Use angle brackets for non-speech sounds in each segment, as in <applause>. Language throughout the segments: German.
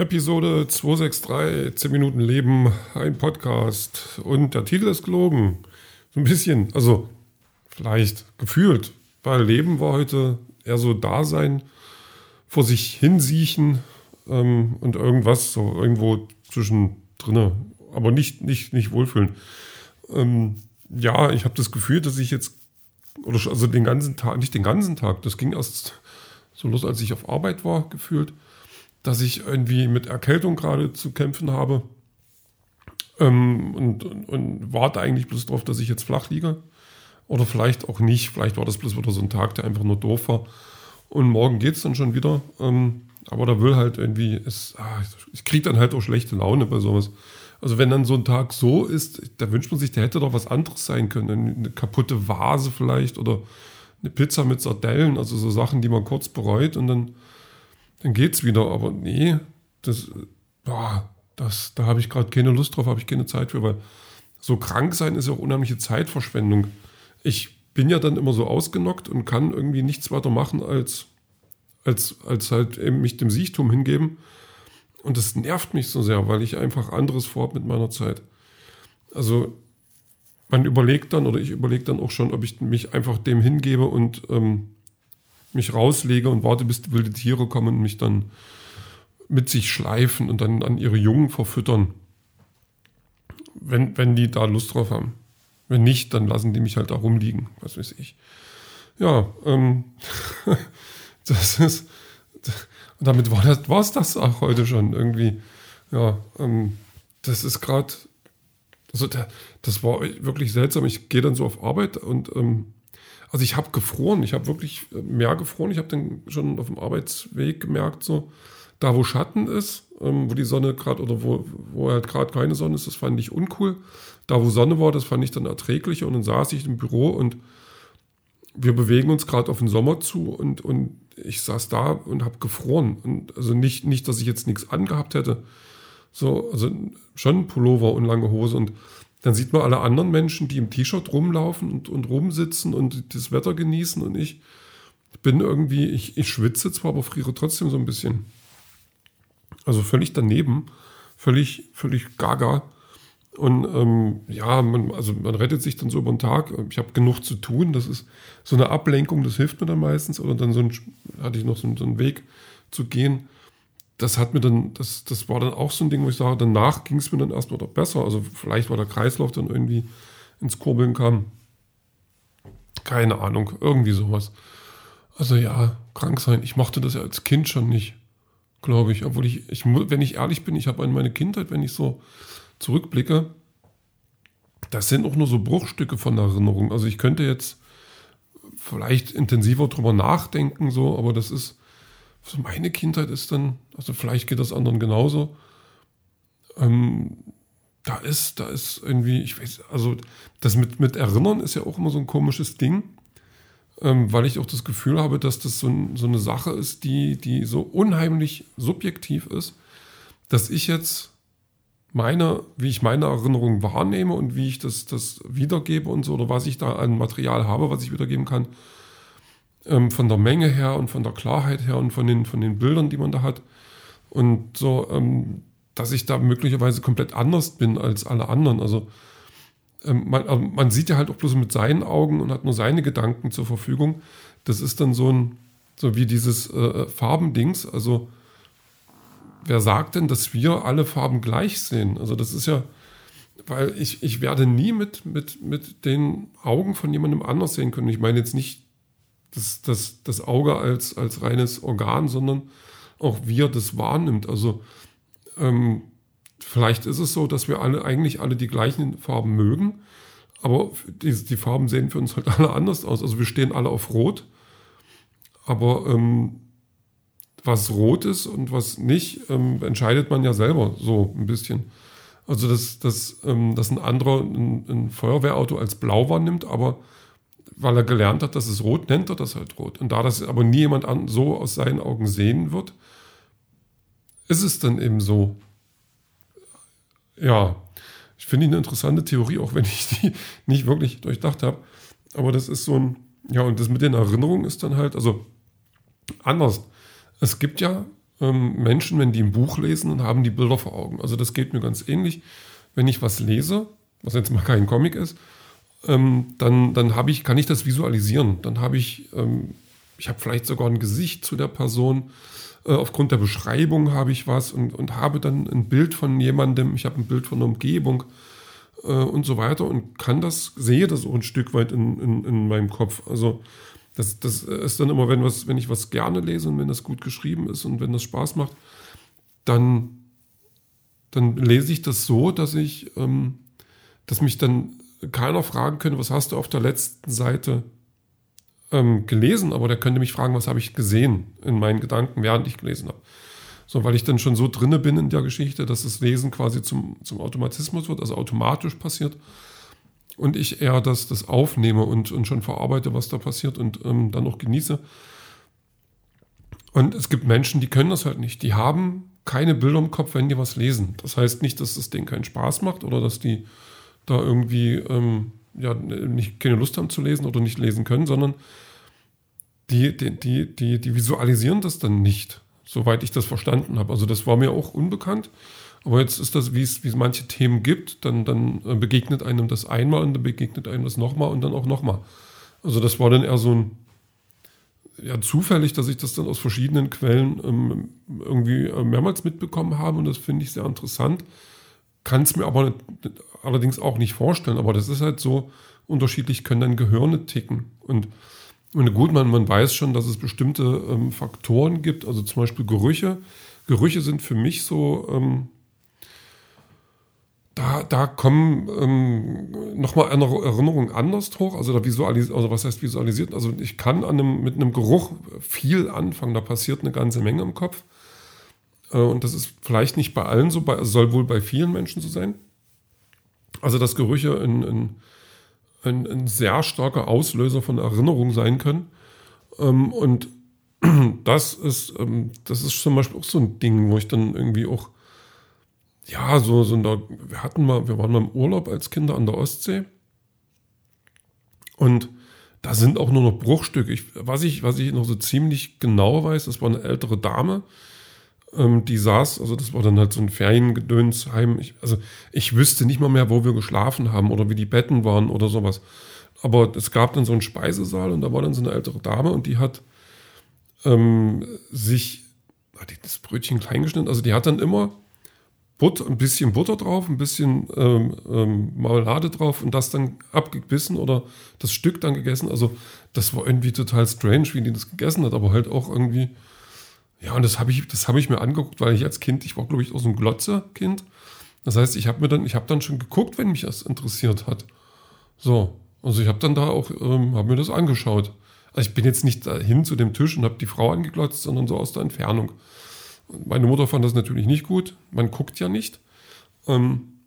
Episode 263, 10 Minuten Leben, ein Podcast. Und der Titel ist gelogen. So ein bisschen, also vielleicht gefühlt, weil Leben war heute eher so Dasein, vor sich hinsiechen ähm, und irgendwas so irgendwo zwischendrin, aber nicht, nicht, nicht wohlfühlen. Ähm, ja, ich habe das Gefühl, dass ich jetzt, oder also den ganzen Tag, nicht den ganzen Tag, das ging erst so los, als ich auf Arbeit war, gefühlt dass ich irgendwie mit Erkältung gerade zu kämpfen habe ähm, und, und, und, warte eigentlich bloß darauf, dass ich jetzt flach liege. Oder vielleicht auch nicht. Vielleicht war das bloß wieder so ein Tag, der einfach nur doof war. Und morgen geht es dann schon wieder. Ähm, aber da will halt irgendwie, es, ah, ich kriege dann halt auch schlechte Laune bei sowas. Also wenn dann so ein Tag so ist, da wünscht man sich, der hätte doch was anderes sein können. Eine kaputte Vase vielleicht oder eine Pizza mit Sardellen, also so Sachen, die man kurz bereut und dann dann geht's wieder. Aber nee, das, boah, das, da habe ich gerade keine Lust drauf, habe ich keine Zeit für, weil so krank sein ist ja auch unheimliche Zeitverschwendung. Ich bin ja dann immer so ausgenockt und kann irgendwie nichts weiter machen, als, als, als halt eben mich dem Siechtum hingeben. Und das nervt mich so sehr, weil ich einfach anderes vorhabe mit meiner Zeit. Also man überlegt dann oder ich überlege dann auch schon, ob ich mich einfach dem hingebe und ähm, mich rauslege und warte, bis wilde Tiere kommen und mich dann mit sich schleifen und dann an ihre Jungen verfüttern. Wenn, wenn die da Lust drauf haben. Wenn nicht, dann lassen die mich halt da rumliegen, was weiß ich. Ja, ähm, <laughs> das ist, und damit war das, war's das auch heute schon irgendwie. Ja, ähm, das ist gerade, also der, das war wirklich seltsam. Ich gehe dann so auf Arbeit und ähm, also ich habe gefroren, ich habe wirklich äh, mehr gefroren. Ich habe dann schon auf dem Arbeitsweg gemerkt, so da wo Schatten ist, ähm, wo die Sonne gerade oder wo, wo halt gerade keine Sonne ist, das fand ich uncool. Da wo Sonne war, das fand ich dann erträglicher und dann saß ich im Büro und wir bewegen uns gerade auf den Sommer zu und, und ich saß da und habe gefroren. Und also nicht, nicht, dass ich jetzt nichts angehabt hätte. So, also schon Pullover und lange Hose und dann sieht man alle anderen Menschen, die im T-Shirt rumlaufen und, und rumsitzen und das Wetter genießen und ich bin irgendwie, ich, ich schwitze zwar, aber friere trotzdem so ein bisschen. Also völlig daneben, völlig, völlig gaga. Und ähm, ja, man, also man rettet sich dann so über den Tag. Ich habe genug zu tun. Das ist so eine Ablenkung, das hilft mir dann meistens. Oder dann so ein, hatte ich noch so, so einen Weg zu gehen das hat mir dann, das, das war dann auch so ein Ding, wo ich sage, danach ging es mir dann erstmal besser. Also vielleicht war der Kreislauf dann irgendwie ins Kurbeln kam. Keine Ahnung, irgendwie sowas. Also ja, krank sein. Ich mochte das ja als Kind schon nicht, glaube ich. Obwohl ich, ich, wenn ich ehrlich bin, ich habe an meine Kindheit, wenn ich so zurückblicke, das sind auch nur so Bruchstücke von Erinnerung. Also ich könnte jetzt vielleicht intensiver drüber nachdenken, so, aber das ist, so meine Kindheit ist dann, also vielleicht geht das anderen genauso. Ähm, da ist, da ist irgendwie, ich weiß, also das mit, mit Erinnern ist ja auch immer so ein komisches Ding, ähm, weil ich auch das Gefühl habe, dass das so, ein, so eine Sache ist, die, die so unheimlich subjektiv ist, dass ich jetzt meine, wie ich meine Erinnerung wahrnehme und wie ich das, das wiedergebe und so, oder was ich da an Material habe, was ich wiedergeben kann, ähm, von der Menge her und von der Klarheit her und von den, von den Bildern, die man da hat. Und so, ähm, dass ich da möglicherweise komplett anders bin als alle anderen. Also ähm, man, also man, sieht ja halt auch bloß mit seinen Augen und hat nur seine Gedanken zur Verfügung. Das ist dann so ein, so wie dieses äh, Farbendings. Also wer sagt denn, dass wir alle Farben gleich sehen? Also das ist ja, weil ich, ich werde nie mit, mit, mit den Augen von jemandem anders sehen können. Ich meine jetzt nicht das, das, das Auge als, als reines Organ, sondern auch wie er das wahrnimmt. Also ähm, vielleicht ist es so, dass wir alle eigentlich alle die gleichen Farben mögen, aber die, die Farben sehen für uns halt alle anders aus. Also wir stehen alle auf Rot, aber ähm, was rot ist und was nicht, ähm, entscheidet man ja selber so ein bisschen. Also dass, dass, ähm, dass ein anderer ein, ein Feuerwehrauto als blau wahrnimmt, aber weil er gelernt hat, dass es rot, nennt er das halt rot. Und da das aber nie jemand an, so aus seinen Augen sehen wird, ist es dann eben so. Ja, ich finde eine interessante Theorie, auch wenn ich die <laughs> nicht wirklich durchdacht habe. Aber das ist so ein, ja, und das mit den Erinnerungen ist dann halt, also anders. Es gibt ja ähm, Menschen, wenn die ein Buch lesen und haben die Bilder vor Augen. Also das geht mir ganz ähnlich. Wenn ich was lese, was jetzt mal kein Comic ist, ähm, dann, dann habe ich, kann ich das visualisieren. Dann habe ich, ähm, ich habe vielleicht sogar ein Gesicht zu der Person. Äh, aufgrund der Beschreibung habe ich was und, und habe dann ein Bild von jemandem, ich habe ein Bild von der Umgebung äh, und so weiter und kann das, sehe das auch ein Stück weit in, in, in meinem Kopf. Also das, das ist dann immer, wenn, was, wenn ich was gerne lese und wenn das gut geschrieben ist und wenn das Spaß macht, dann, dann lese ich das so, dass ich, ähm, dass mich dann keiner fragen könnte, was hast du auf der letzten Seite ähm, gelesen, aber der könnte mich fragen, was habe ich gesehen in meinen Gedanken, während ich gelesen habe. So, weil ich dann schon so drinne bin in der Geschichte, dass das Lesen quasi zum, zum Automatismus wird, also automatisch passiert. Und ich eher das, das aufnehme und, und schon verarbeite, was da passiert und ähm, dann auch genieße. Und es gibt Menschen, die können das halt nicht. Die haben keine Bilder im Kopf, wenn die was lesen. Das heißt nicht, dass das denen keinen Spaß macht oder dass die da irgendwie ähm, ja, nicht, keine Lust haben zu lesen oder nicht lesen können, sondern die, die, die, die, die visualisieren das dann nicht, soweit ich das verstanden habe. Also das war mir auch unbekannt. Aber jetzt ist das, wie es, wie es manche Themen gibt, dann, dann äh, begegnet einem das einmal und dann begegnet einem das nochmal und dann auch nochmal. Also das war dann eher so ein, ja, zufällig, dass ich das dann aus verschiedenen Quellen ähm, irgendwie äh, mehrmals mitbekommen habe und das finde ich sehr interessant. Kann es mir aber allerdings auch nicht vorstellen, aber das ist halt so, unterschiedlich können dann Gehirne ticken. Und, und gut, man, man weiß schon, dass es bestimmte ähm, Faktoren gibt, also zum Beispiel Gerüche. Gerüche sind für mich so, ähm, da, da kommen ähm, nochmal Erinnerungen anders hoch, also da visualisiert, also was heißt visualisiert? Also ich kann an einem, mit einem Geruch viel anfangen, da passiert eine ganze Menge im Kopf. Äh, und das ist vielleicht nicht bei allen so, bei, soll wohl bei vielen Menschen so sein. Also dass Gerüche ein, ein, ein, ein sehr starker Auslöser von Erinnerungen sein können. Ähm, und <clears throat> das ist, ähm, das ist zum Beispiel auch so ein Ding, wo ich dann irgendwie auch, ja, so, so der, wir hatten mal, wir waren mal im Urlaub als Kinder an der Ostsee. Und da sind auch nur noch Bruchstücke. Ich, was, ich, was ich noch so ziemlich genau weiß, das war eine ältere Dame, ähm, die saß, also das war dann halt so ein Feriengedönsheim. Ich, also ich wüsste nicht mal mehr, wo wir geschlafen haben oder wie die Betten waren oder sowas. Aber es gab dann so einen Speisesaal und da war dann so eine ältere Dame und die hat ähm, sich, hat die das Brötchen klein geschnitten, also die hat dann immer Butter, ein bisschen Butter drauf, ein bisschen ähm, ähm, Marmelade drauf und das dann abgebissen oder das Stück dann gegessen. Also das war irgendwie total strange, wie die das gegessen hat, aber halt auch irgendwie ja, und das habe ich, das ich mir angeguckt, weil ich als Kind, ich war glaube ich auch so ein Glotze-Kind. Das heißt, ich habe mir dann, ich habe dann schon geguckt, wenn mich das interessiert hat. So, also ich habe dann da auch, ähm, habe mir das angeschaut. Also ich bin jetzt nicht dahin zu dem Tisch und habe die Frau angeglotzt, sondern so aus der Entfernung. Meine Mutter fand das natürlich nicht gut. Man guckt ja nicht. Ähm,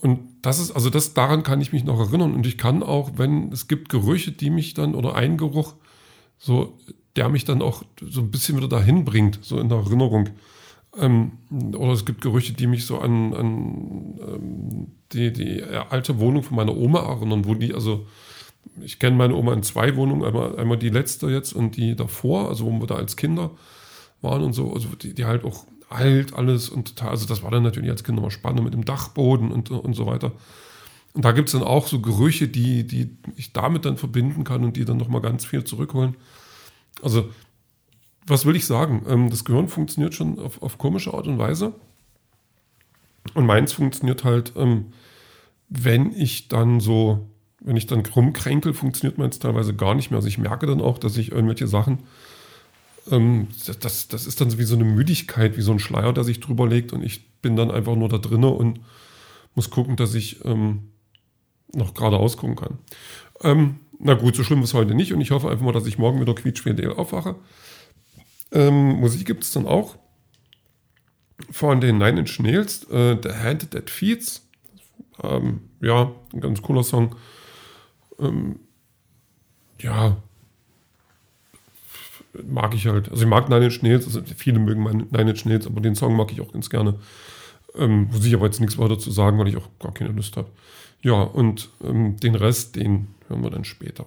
und das ist, also das, daran kann ich mich noch erinnern. Und ich kann auch, wenn es gibt Gerüche, die mich dann, oder ein Geruch, so, der mich dann auch so ein bisschen wieder dahin bringt, so in der Erinnerung. Ähm, oder es gibt Gerüche, die mich so an, an ähm, die, die alte Wohnung von meiner Oma erinnern, wo die, also ich kenne meine Oma in zwei Wohnungen, einmal, einmal die letzte jetzt und die davor, also wo wir da als Kinder waren und so, also die, die halt auch alt alles und total, also das war dann natürlich als Kind immer spannend mit dem Dachboden und, und so weiter. Und da gibt es dann auch so Gerüche, die, die ich damit dann verbinden kann und die dann nochmal ganz viel zurückholen. Also, was will ich sagen? Ähm, das Gehirn funktioniert schon auf, auf komische Art und Weise. Und meins funktioniert halt, ähm, wenn ich dann so, wenn ich dann rumkränkel, funktioniert meins teilweise gar nicht mehr. Also ich merke dann auch, dass ich irgendwelche Sachen, ähm, das, das ist dann wie so eine Müdigkeit, wie so ein Schleier, der sich drüber legt und ich bin dann einfach nur da drinne und muss gucken, dass ich noch geradeaus gucken kann. Na gut, so schlimm ist heute nicht und ich hoffe einfach mal, dass ich morgen wieder quietschfidel aufwache. Ähm, Musik gibt es dann auch von den Nine Inch Nails, äh, The Hand That Feeds. Ähm, ja, ein ganz cooler Song. Ähm, ja, mag ich halt. Also ich mag Nine Inch Nails, also viele mögen Nine Inch Nails, aber den Song mag ich auch ganz gerne. Ähm, muss ich aber jetzt nichts weiter zu sagen, weil ich auch gar keine Lust habe. Ja, und ähm, den Rest, den hören wir dann später.